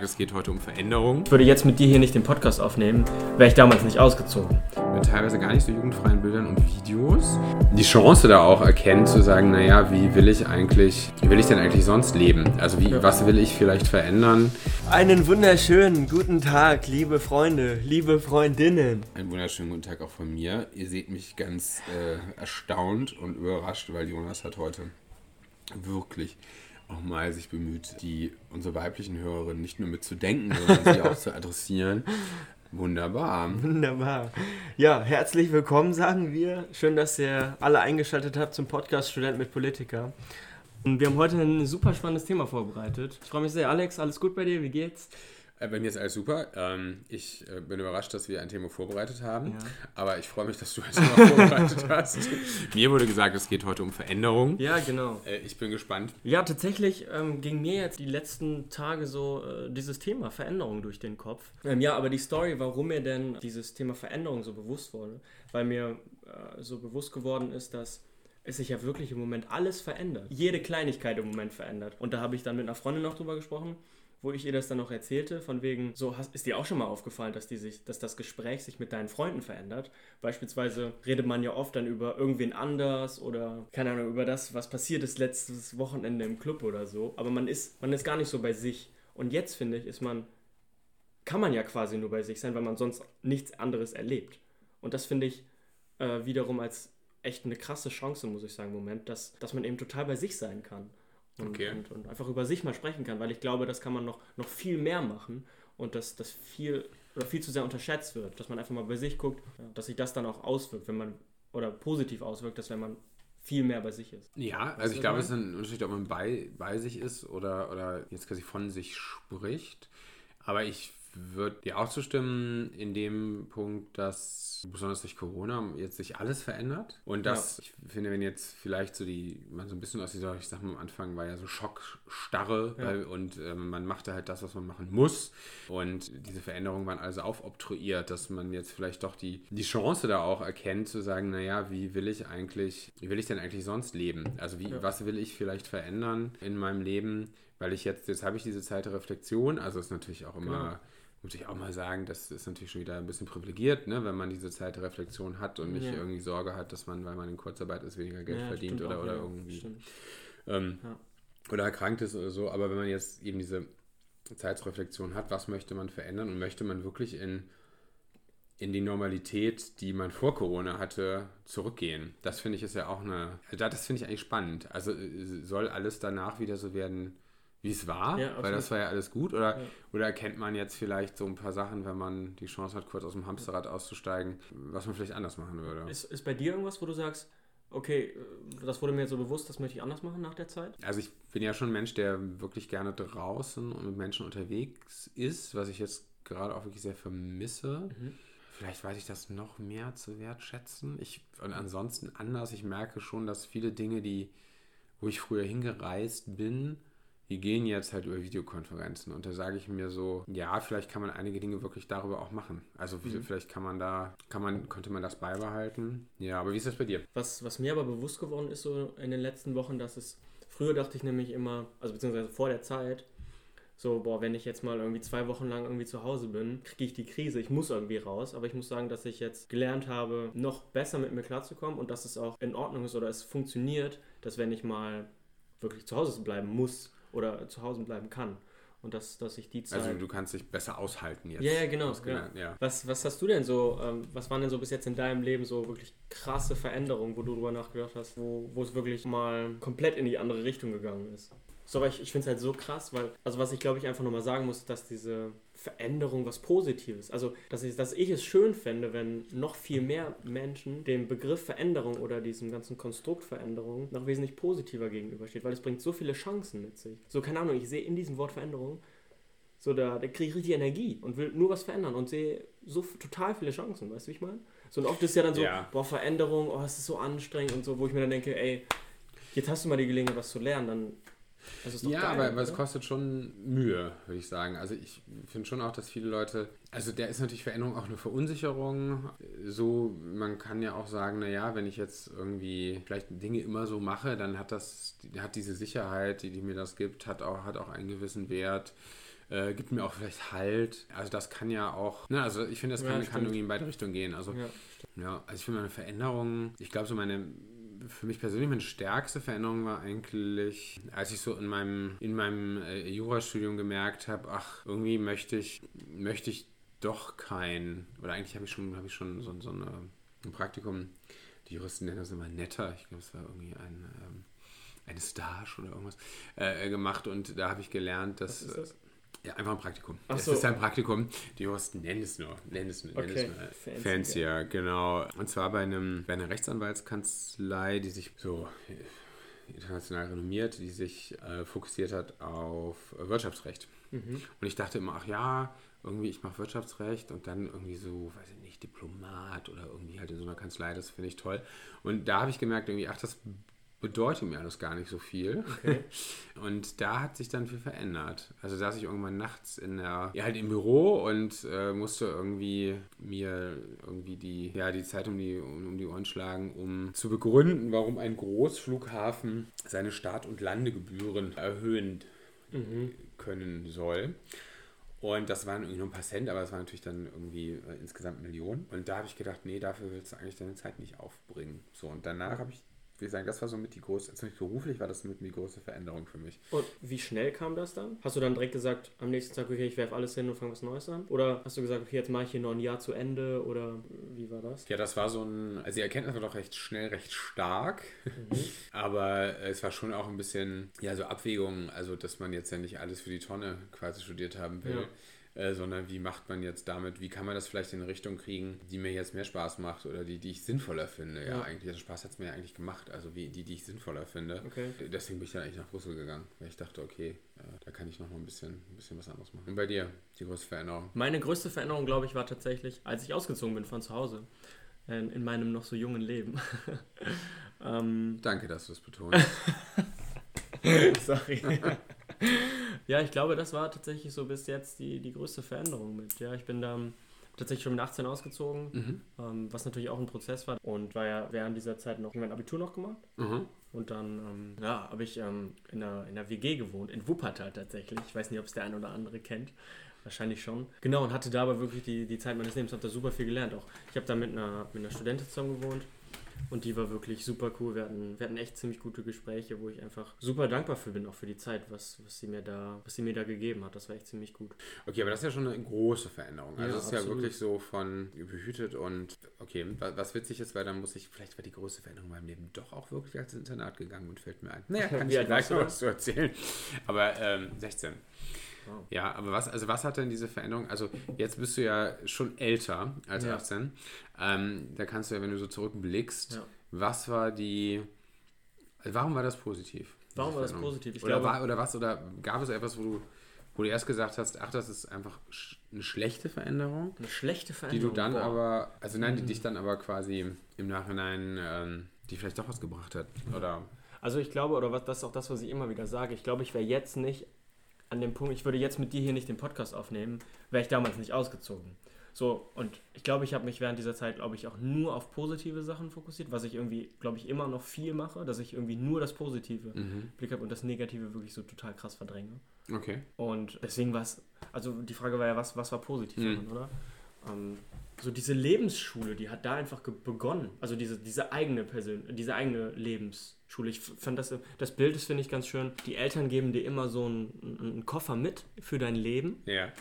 Es geht heute um Veränderung. Ich würde jetzt mit dir hier nicht den Podcast aufnehmen, wäre ich damals nicht ausgezogen. Mit teilweise gar nicht so jugendfreien Bildern und Videos. Die Chance da auch erkennen, zu sagen, naja, wie will ich eigentlich, wie will ich denn eigentlich sonst leben? Also wie, was will ich vielleicht verändern? Einen wunderschönen guten Tag, liebe Freunde, liebe Freundinnen. Einen wunderschönen guten Tag auch von mir. Ihr seht mich ganz äh, erstaunt und überrascht, weil Jonas hat heute wirklich auch mal sich bemüht, die unsere weiblichen Hörerinnen nicht nur mitzudenken, sondern sie auch zu adressieren. Wunderbar. Wunderbar. Ja, herzlich willkommen, sagen wir. Schön, dass ihr alle eingeschaltet habt zum Podcast Student mit Politiker. Und wir haben heute ein super spannendes Thema vorbereitet. Ich freue mich sehr. Alex, alles gut bei dir? Wie geht's? Bei mir ist alles super. Ähm, ich äh, bin überrascht, dass wir ein Thema vorbereitet haben. Ja. Aber ich freue mich, dass du ein Thema vorbereitet hast. Mir wurde gesagt, es geht heute um Veränderung. Ja, genau. Äh, ich bin gespannt. Ja, tatsächlich ähm, ging mir jetzt die letzten Tage so äh, dieses Thema Veränderung durch den Kopf. Ähm, ja, aber die Story, warum mir denn dieses Thema Veränderung so bewusst wurde, weil mir äh, so bewusst geworden ist, dass es sich ja wirklich im Moment alles verändert. Jede Kleinigkeit im Moment verändert. Und da habe ich dann mit einer Freundin noch drüber gesprochen wo ich ihr das dann noch erzählte, von wegen, so ist dir auch schon mal aufgefallen, dass, die sich, dass das Gespräch sich mit deinen Freunden verändert. Beispielsweise redet man ja oft dann über irgendwen anders oder, keine Ahnung, über das, was passiert ist letztes Wochenende im Club oder so. Aber man ist, man ist gar nicht so bei sich. Und jetzt, finde ich, ist man, kann man ja quasi nur bei sich sein, weil man sonst nichts anderes erlebt. Und das finde ich äh, wiederum als echt eine krasse Chance, muss ich sagen, im Moment, dass, dass man eben total bei sich sein kann und, okay. und, und, einfach über sich mal sprechen kann, weil ich glaube, das kann man noch, noch viel mehr machen und dass das viel oder viel zu sehr unterschätzt wird, dass man einfach mal bei sich guckt, dass sich das dann auch auswirkt, wenn man oder positiv auswirkt, dass wenn man viel mehr bei sich ist. Ja, also ich glaube, es ist ein Unterschied, ob man bei, bei sich ist oder, oder jetzt quasi von sich spricht. Aber ich würde dir auch zustimmen in dem Punkt, dass besonders durch Corona jetzt sich alles verändert. Und dass, ja. ich finde, wenn jetzt vielleicht so die, man so ein bisschen aus dieser, ich sag mal am Anfang war ja so Schockstarre ja. weil, und äh, man machte halt das, was man machen muss. Und diese Veränderungen waren also aufobtruiert, dass man jetzt vielleicht doch die, die Chance da auch erkennt, zu sagen, naja, wie will ich eigentlich, wie will ich denn eigentlich sonst leben? Also wie, ja. was will ich vielleicht verändern in meinem Leben? Weil ich jetzt, jetzt habe ich diese Zeit der Reflexion, also ist natürlich auch immer. Genau muss ich auch mal sagen, das ist natürlich schon wieder ein bisschen privilegiert, ne, wenn man diese Zeit der Reflexion hat und nicht ja. irgendwie Sorge hat, dass man, weil man in Kurzarbeit ist, weniger Geld ja, verdient oder, auch, oder ja, irgendwie ähm, oder erkrankt ist oder so. Aber wenn man jetzt eben diese Zeitsreflexion hat, was möchte man verändern und möchte man wirklich in, in die Normalität, die man vor Corona hatte, zurückgehen? Das finde ich ist ja auch eine, das finde ich eigentlich spannend. Also äh, soll alles danach wieder so werden, wie es war, ja, weil das war ja alles gut. Oder, ja. oder erkennt man jetzt vielleicht so ein paar Sachen, wenn man die Chance hat, kurz aus dem Hamsterrad auszusteigen, was man vielleicht anders machen würde? Ist, ist bei dir irgendwas, wo du sagst, okay, das wurde mir jetzt so bewusst, das möchte ich anders machen nach der Zeit? Also ich bin ja schon ein Mensch, der wirklich gerne draußen und mit Menschen unterwegs ist, was ich jetzt gerade auch wirklich sehr vermisse. Mhm. Vielleicht weiß ich das noch mehr zu wertschätzen. Ich, und ansonsten anders, ich merke schon, dass viele Dinge, die, wo ich früher hingereist bin, die gehen jetzt halt über Videokonferenzen und da sage ich mir so, ja, vielleicht kann man einige Dinge wirklich darüber auch machen. Also mhm. vielleicht kann man da, kann man, könnte man das beibehalten. Ja, aber wie ist das bei dir? Was, was mir aber bewusst geworden ist so in den letzten Wochen, dass es, früher dachte ich nämlich immer, also beziehungsweise vor der Zeit, so, boah, wenn ich jetzt mal irgendwie zwei Wochen lang irgendwie zu Hause bin, kriege ich die Krise, ich muss irgendwie raus. Aber ich muss sagen, dass ich jetzt gelernt habe, noch besser mit mir klarzukommen und dass es auch in Ordnung ist oder es funktioniert, dass wenn ich mal wirklich zu Hause bleiben muss, oder zu Hause bleiben kann. Und dass, dass ich die Zeit. Also du kannst dich besser aushalten jetzt. Ja, ja, genau. Ja. ja. Was, was hast du denn so, ähm, was waren denn so bis jetzt in deinem Leben so wirklich krasse Veränderungen, wo du drüber nachgedacht hast, wo, wo es wirklich mal komplett in die andere Richtung gegangen ist? So, aber ich, ich finde es halt so krass, weil, also was ich glaube ich einfach nochmal sagen muss, dass diese Veränderung was Positives, also dass ich, dass ich es schön fände, wenn noch viel mehr Menschen dem Begriff Veränderung oder diesem ganzen Konstrukt Veränderung noch wesentlich positiver gegenübersteht, weil es bringt so viele Chancen mit sich. So, keine Ahnung, ich sehe in diesem Wort Veränderung, so da, da kriege ich richtig Energie und will nur was verändern und sehe so total viele Chancen, weißt du, wie ich meine? So, und oft ist ja dann so, ja. boah, Veränderung, oh, es ist so anstrengend und so, wo ich mir dann denke, ey, jetzt hast du mal die Gelegenheit, was zu lernen, dann ja, geil, aber, aber es kostet schon Mühe, würde ich sagen. Also ich finde schon auch, dass viele Leute, also der ist natürlich Veränderung auch eine Verunsicherung. So, man kann ja auch sagen, naja, wenn ich jetzt irgendwie vielleicht Dinge immer so mache, dann hat das, hat diese Sicherheit, die, die mir das gibt, hat auch, hat auch einen gewissen Wert. äh, gibt mir auch vielleicht Halt. Also das kann ja auch, ne, also ich finde, das kann, ja, kann irgendwie in beide Richtungen gehen. Also ja, ja also ich finde meine Veränderung, ich glaube so meine für mich persönlich meine stärkste Veränderung war eigentlich, als ich so in meinem, in meinem äh, Jurastudium gemerkt habe, ach, irgendwie möchte ich, möchte ich doch kein, oder eigentlich habe ich schon, habe ich schon so, so eine, ein Praktikum, die Juristen nennen das immer netter, ich glaube, es war irgendwie ein, ähm, eine Stage oder irgendwas, äh, gemacht und da habe ich gelernt, dass. Was ist das? Ja, einfach ein Praktikum. Ach es so. ist ein Praktikum. Die Juristen nennen es nur. Nennen es, nennen okay. es nur. Fancy, ja, genau. Und zwar bei, einem, bei einer Rechtsanwaltskanzlei, die sich so äh, international renommiert, die sich äh, fokussiert hat auf Wirtschaftsrecht. Mhm. Und ich dachte immer, ach ja, irgendwie, ich mache Wirtschaftsrecht und dann irgendwie so, weiß ich nicht, Diplomat oder irgendwie halt in so einer Kanzlei, das finde ich toll. Und da habe ich gemerkt, irgendwie, ach, das bedeutet mir alles gar nicht so viel. Okay. Und da hat sich dann viel verändert. Also saß ich irgendwann nachts in der, ja halt im Büro und äh, musste irgendwie mir irgendwie die, ja, die Zeit um die, um, um die Ohren schlagen, um zu begründen, warum ein Großflughafen seine Start- und Landegebühren erhöhen mhm. können soll. Und das waren irgendwie nur ein paar Cent, aber es waren natürlich dann irgendwie äh, insgesamt Millionen. Und da habe ich gedacht, nee, dafür willst du eigentlich deine Zeit nicht aufbringen. So, und danach habe ich ich würde sagen, das war so mit die größte, zumindest beruflich war das mit die größte Veränderung für mich. Und wie schnell kam das dann? Hast du dann direkt gesagt, am nächsten Tag, okay, ich werfe alles hin und fange was Neues an? Oder hast du gesagt, okay, jetzt mache ich hier noch ein Jahr zu Ende? Oder wie war das? Ja, das war so ein, also die Erkenntnis war doch recht schnell, recht stark. Mhm. Aber es war schon auch ein bisschen, ja, so Abwägung, also dass man jetzt ja nicht alles für die Tonne quasi studiert haben will. Ja äh, sondern wie macht man jetzt damit, wie kann man das vielleicht in eine Richtung kriegen, die mir jetzt mehr Spaß macht oder die, die ich sinnvoller finde. Ja, ja eigentlich, also Spaß hat es mir eigentlich gemacht, also wie die, die ich sinnvoller finde. Okay. Deswegen bin ich dann eigentlich nach Brüssel gegangen, weil ich dachte, okay, äh, da kann ich noch mal ein bisschen, ein bisschen was anderes machen. Und bei dir, die größte Veränderung? Meine größte Veränderung, glaube ich, war tatsächlich, als ich ausgezogen bin von zu Hause in, in meinem noch so jungen Leben. ähm, Danke, dass du es betonst. Sorry. ja, ich glaube, das war tatsächlich so bis jetzt die, die größte Veränderung mit. Ja, ich bin da tatsächlich schon mit 18 ausgezogen, mhm. ähm, was natürlich auch ein Prozess war. Und war ja während dieser Zeit noch mein Abitur noch gemacht. Mhm. Und dann ähm, ja, habe ich ähm, in, einer, in einer WG gewohnt, in Wuppertal tatsächlich. Ich weiß nicht, ob es der ein oder andere kennt. Wahrscheinlich schon. Genau, und hatte da aber wirklich die, die Zeit meines Lebens, habe da super viel gelernt auch. Ich habe da mit einer, mit einer Studentin zusammen gewohnt und die war wirklich super cool. Wir hatten, wir hatten echt ziemlich gute Gespräche, wo ich einfach super dankbar für bin, auch für die Zeit, was, was, sie, mir da, was sie mir da gegeben hat. Das war echt ziemlich gut. Okay, aber das ist ja schon eine große Veränderung. Also ja, es ist absolut. ja wirklich so von behütet und okay, was witzig ist, weil dann muss ich, vielleicht war die größte Veränderung in meinem Leben doch auch wirklich als Internat gegangen und fällt mir ein. Naja, kann ich gleich noch was zu erzählen. Aber ähm, 16. Wow. Ja, aber was, also was hat denn diese Veränderung? Also jetzt bist du ja schon älter als ja. 18. Ähm, da kannst du ja, wenn du so zurückblickst, ja. was war die, warum war das positiv? Warum war das positiv? Ich oder, glaube, war, oder was, oder gab es etwas, wo du, wo du erst gesagt hast, ach, das ist einfach eine schlechte Veränderung? Eine schlechte Veränderung? Die du dann wow. aber, also nein, die mhm. dich dann aber quasi im Nachhinein, ähm, die vielleicht doch was gebracht hat, oder... Also ich glaube, oder was, das ist auch das, was ich immer wieder sage, ich glaube, ich wäre jetzt nicht an dem Punkt, ich würde jetzt mit dir hier nicht den Podcast aufnehmen, wäre ich damals nicht ausgezogen. So, und ich glaube, ich habe mich während dieser Zeit, glaube ich, auch nur auf positive Sachen fokussiert, was ich irgendwie, glaube ich, immer noch viel mache, dass ich irgendwie nur das Positive mhm. Blick habe und das Negative wirklich so total krass verdränge. Okay. Und deswegen war es, also die Frage war ja, was, was war positiv mhm. daran, oder? Ähm, so diese Lebensschule, die hat da einfach begonnen. Also diese, diese eigene Persön diese eigene Lebensschule. Ich fand das, das Bild ist, finde ich, ganz schön. Die Eltern geben dir immer so einen, einen Koffer mit für dein Leben. Ja.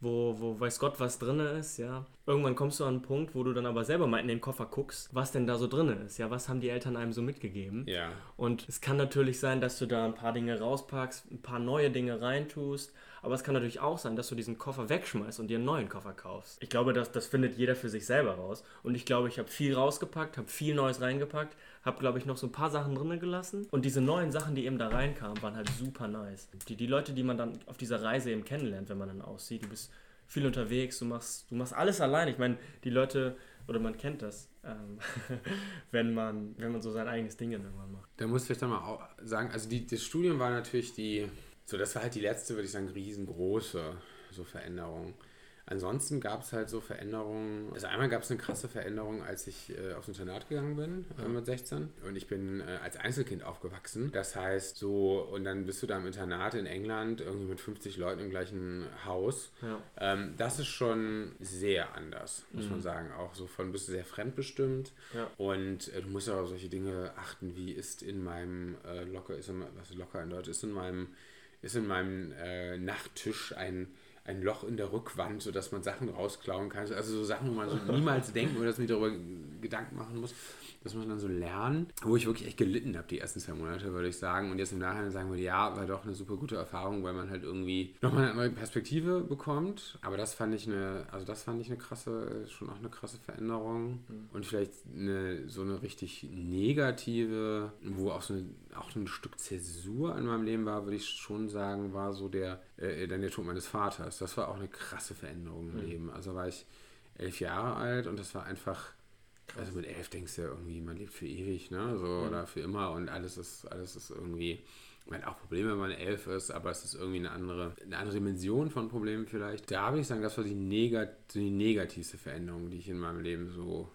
Wo, wo weiß Gott, was drin ist, ja. Irgendwann kommst du an einen Punkt, wo du dann aber selber mal in den Koffer guckst, was denn da so drin ist, ja. Was haben die Eltern einem so mitgegeben? Ja. Und es kann natürlich sein, dass du da ein paar Dinge rauspackst, ein paar neue Dinge reintust aber es kann natürlich auch sein, dass du diesen Koffer wegschmeißt und dir einen neuen Koffer kaufst. Ich glaube, das, das findet jeder für sich selber raus. Und ich glaube, ich habe viel rausgepackt, habe viel Neues reingepackt, habe, glaube ich, noch so ein paar Sachen drinnen gelassen. Und diese neuen Sachen, die eben da reinkamen, waren halt super nice. Die, die Leute, die man dann auf dieser Reise eben kennenlernt, wenn man dann aussieht, du bist viel unterwegs, du machst, du machst alles allein. Ich meine, die Leute, oder man kennt das, ähm, wenn, man, wenn man so sein eigenes Ding irgendwann macht. Da muss ich dann mal sagen, also die, das Studium war natürlich die so, das war halt die letzte, würde ich sagen, riesengroße so Veränderung. Ansonsten gab es halt so Veränderungen. Also einmal gab es eine krasse Veränderung, als ich äh, aufs Internat gegangen bin äh, mit 16. Und ich bin äh, als Einzelkind aufgewachsen. Das heißt so, und dann bist du da im Internat in England, irgendwie mit 50 Leuten im gleichen Haus. Ja. Ähm, das ist schon sehr anders, muss man sagen. Auch so von bist du sehr fremdbestimmt. Ja. Und äh, du musst auch auf solche Dinge achten, wie ist in meinem äh, locker, ist in, was locker in Deutsch, ist in meinem, ist in meinem äh, Nachttisch ein ein Loch in der Rückwand, sodass man Sachen rausklauen kann. Also so Sachen, wo man so niemals denken oder dass man sich darüber Gedanken machen muss. Das muss man dann so lernen, wo ich wirklich echt gelitten habe die ersten zwei Monate, würde ich sagen. Und jetzt im Nachhinein sagen würde, ja, war doch eine super gute Erfahrung, weil man halt irgendwie nochmal eine andere Perspektive bekommt. Aber das fand ich eine, also das fand ich eine krasse, schon auch eine krasse Veränderung. Und vielleicht eine, so eine richtig negative, wo auch so eine, auch ein Stück Zäsur in meinem Leben war, würde ich schon sagen, war so der, äh, dann der Tod meines Vaters. Das war auch eine krasse Veränderung im Leben. Also war ich elf Jahre alt und das war einfach also mit elf denkst du ja irgendwie, man lebt für ewig, ne? So, Oder für immer und alles ist, alles ist irgendwie. Man hat auch Probleme, wenn man elf ist, aber es ist irgendwie eine andere, eine andere Dimension von Problemen vielleicht. Da würde ich sagen, das war die, negat die negativste Veränderung, die ich in meinem Leben so,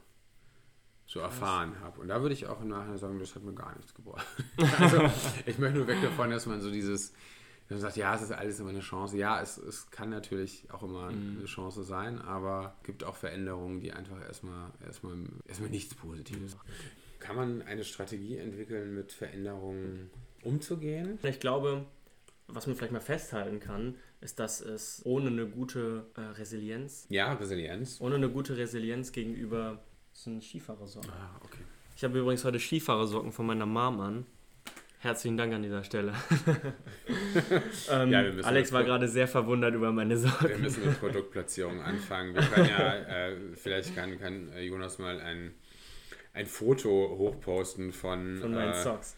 so erfahren habe. Und da würde ich auch im Nachhinein sagen, das hat mir gar nichts gebracht. also ich möchte nur weg davon, dass man so dieses, dass man sagt, ja, es ist alles immer eine Chance. Ja, es, es kann natürlich auch immer eine Chance sein, aber es gibt auch Veränderungen, die einfach erstmal, erstmal, erstmal nichts Positives machen. Kann man eine Strategie entwickeln, mit Veränderungen umzugehen? Ich glaube, was man vielleicht mal festhalten kann, ist, dass es ohne eine gute äh, Resilienz, Ja, Resilienz. ohne eine gute Resilienz gegenüber so einen Skifahrersocken. Ah, okay. Ich habe übrigens heute Skifahrersocken von meiner Mom an. Herzlichen Dank an dieser Stelle. ähm, Ja, wir Alex war gerade sehr verwundert über meine Wir Socken. müssen mit Produktplatzierung anfangen. Wir können ja, äh, vielleicht kann, kann äh, Jonas mal ein, ein Foto hochposten von. Von meinen äh, Socks.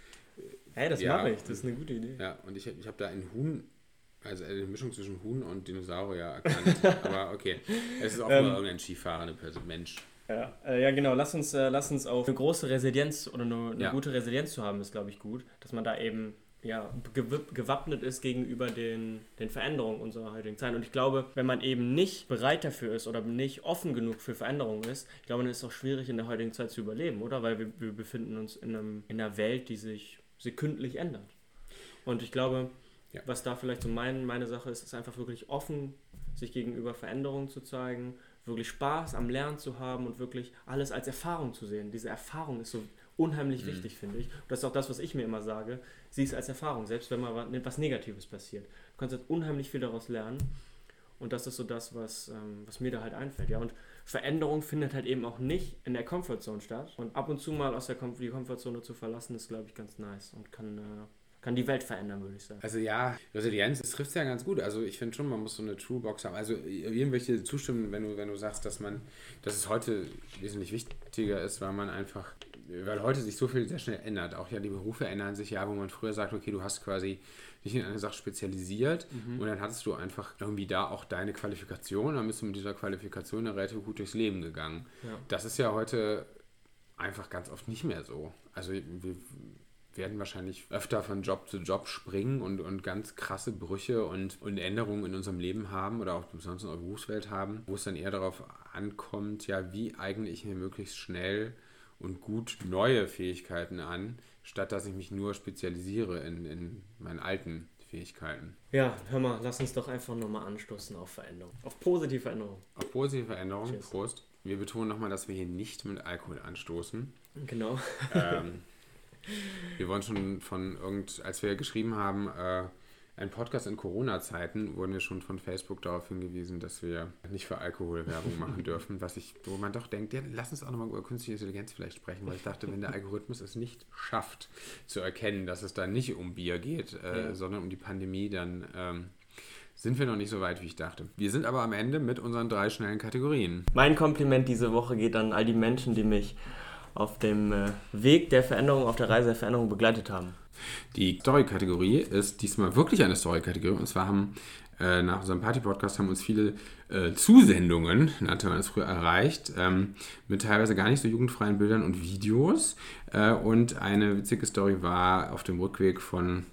Hey, das ja. mache ich. Das ist eine gute Idee. Ja, und ich, ich habe da ein Huhn, also eine Mischung zwischen Huhn und Dinosaurier erkannt. Aber okay, es ist auch Ähm. nur irgendein skifahrender Person, Mensch. Ja, äh, ja genau. Lass uns, äh, lass uns auf eine große Resilienz oder eine, eine Ja. gute Resilienz zu haben, ist, glaube ich, gut. Dass man da eben ja, gew- gewappnet ist gegenüber den, den Veränderungen unserer heutigen Zeit. Und ich glaube, wenn man eben nicht bereit dafür ist oder nicht offen genug für Veränderungen ist, ich glaube, dann ist es auch schwierig in der heutigen Zeit zu überleben, oder? Weil wir, wir befinden uns in, einem, in einer Welt, die sich sekündlich ändert. Und ich glaube, Ja. was da vielleicht so mein, meine Sache ist, ist einfach wirklich offen, sich gegenüber Veränderungen zu zeigen, wirklich Spaß am Lernen zu haben und wirklich alles als Erfahrung zu sehen. Diese Erfahrung ist so unheimlich wichtig, finde ich. Und das ist auch das, was ich mir immer sage. Sieh es als Erfahrung, selbst wenn mal wa- was Negatives passiert. Du kannst halt unheimlich viel daraus lernen. Und das ist so das, was, ähm, was mir da halt einfällt. Ja, und Veränderung findet halt eben auch nicht in der Comfortzone statt. Und ab und zu mal aus der Com die Comfortzone zu verlassen, ist, glaube ich, ganz nice und kann, äh, kann die Welt verändern, würde ich sagen. Also ja, Resilienz, das trifft es ja ganz gut. Also ich finde schon, man muss so eine Toolbox haben. Also irgendwelche zustimmen, wenn du, wenn du sagst, dass man, dass es heute wesentlich wichtiger ist, weil man einfach, weil heute sich so viel sehr schnell ändert. Auch ja, die Berufe ändern sich ja, wo man früher sagt, okay, du hast quasi dich in eine Sache spezialisiert und dann hattest du einfach irgendwie da auch deine Qualifikation, dann bist du mit dieser Qualifikation dann relativ gut durchs Leben gegangen. Ja. Das ist ja heute einfach ganz oft nicht mehr so. Also wir werden wahrscheinlich öfter von Job zu Job springen und, und ganz krasse Brüche und, und Änderungen in unserem Leben haben oder auch besonders in unserer Berufswelt haben, wo es dann eher darauf ankommt, ja, wie eigne ich mir möglichst schnell und gut neue Fähigkeiten an, statt dass ich mich nur spezialisiere in, in meinen alten Fähigkeiten. Ja, hör mal, lass uns doch einfach nochmal anstoßen auf Veränderung. Auf positive Veränderung. Auf positive Veränderungen, Cheers. Prost. Wir betonen nochmal, dass wir hier nicht mit Alkohol anstoßen. Genau. ähm, wir wurden schon von irgend, als wir geschrieben haben, äh, ein Podcast in Corona-Zeiten, wurden wir schon von Facebook darauf hingewiesen, dass wir nicht für Alkoholwerbung machen dürfen, was ich, wo man doch denkt, ja, lass uns auch nochmal über künstliche Intelligenz vielleicht sprechen, weil ich dachte, wenn der Algorithmus es nicht schafft, zu erkennen, dass es da nicht um Bier geht, äh, Ja. sondern um die Pandemie, dann ähm, sind wir noch nicht so weit, wie ich dachte. Wir sind aber am Ende mit unseren drei schnellen Kategorien. Mein Kompliment diese Woche geht an all die Menschen, die mich auf dem äh, Weg der Veränderung, auf der Reise der Veränderung begleitet haben. Die Story-Kategorie ist diesmal wirklich eine Story-Kategorie. Und zwar haben äh, nach unserem Party-Podcast haben uns viele äh, Zusendungen, nannte man es früher, erreicht, ähm, mit teilweise gar nicht so jugendfreien Bildern und Videos. Äh, und eine witzige Story war auf dem Rückweg von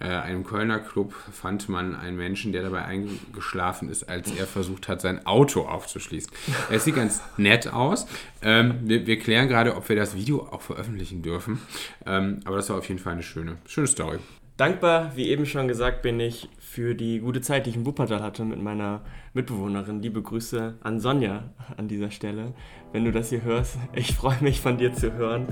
äh, einem Kölner Club fand man einen Menschen, der dabei eingeschlafen ist, als er versucht hat, sein Auto aufzuschließen. Es sieht ganz nett aus. Ähm, wir, wir, klären gerade, ob wir das Video auch veröffentlichen dürfen. Ähm, aber das war auf jeden Fall eine schöne, schöne Story. Dankbar, wie eben schon gesagt, bin ich für die gute Zeit, die ich in Wuppertal hatte mit meiner Mitbewohnerin. Liebe Grüße an Sonja an dieser Stelle. Wenn du das hier hörst, ich freue mich von dir zu hören.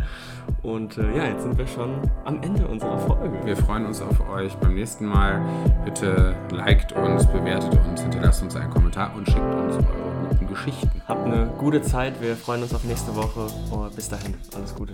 Und äh, ja, jetzt sind wir schon am Ende unserer Folge. Wir freuen uns auf euch beim nächsten Mal. Bitte liked uns, bewertet uns, hinterlasst uns einen Kommentar und schickt uns eure guten Geschichten. Habt eine gute Zeit. Wir freuen uns auf nächste Woche. Und bis dahin, alles Gute.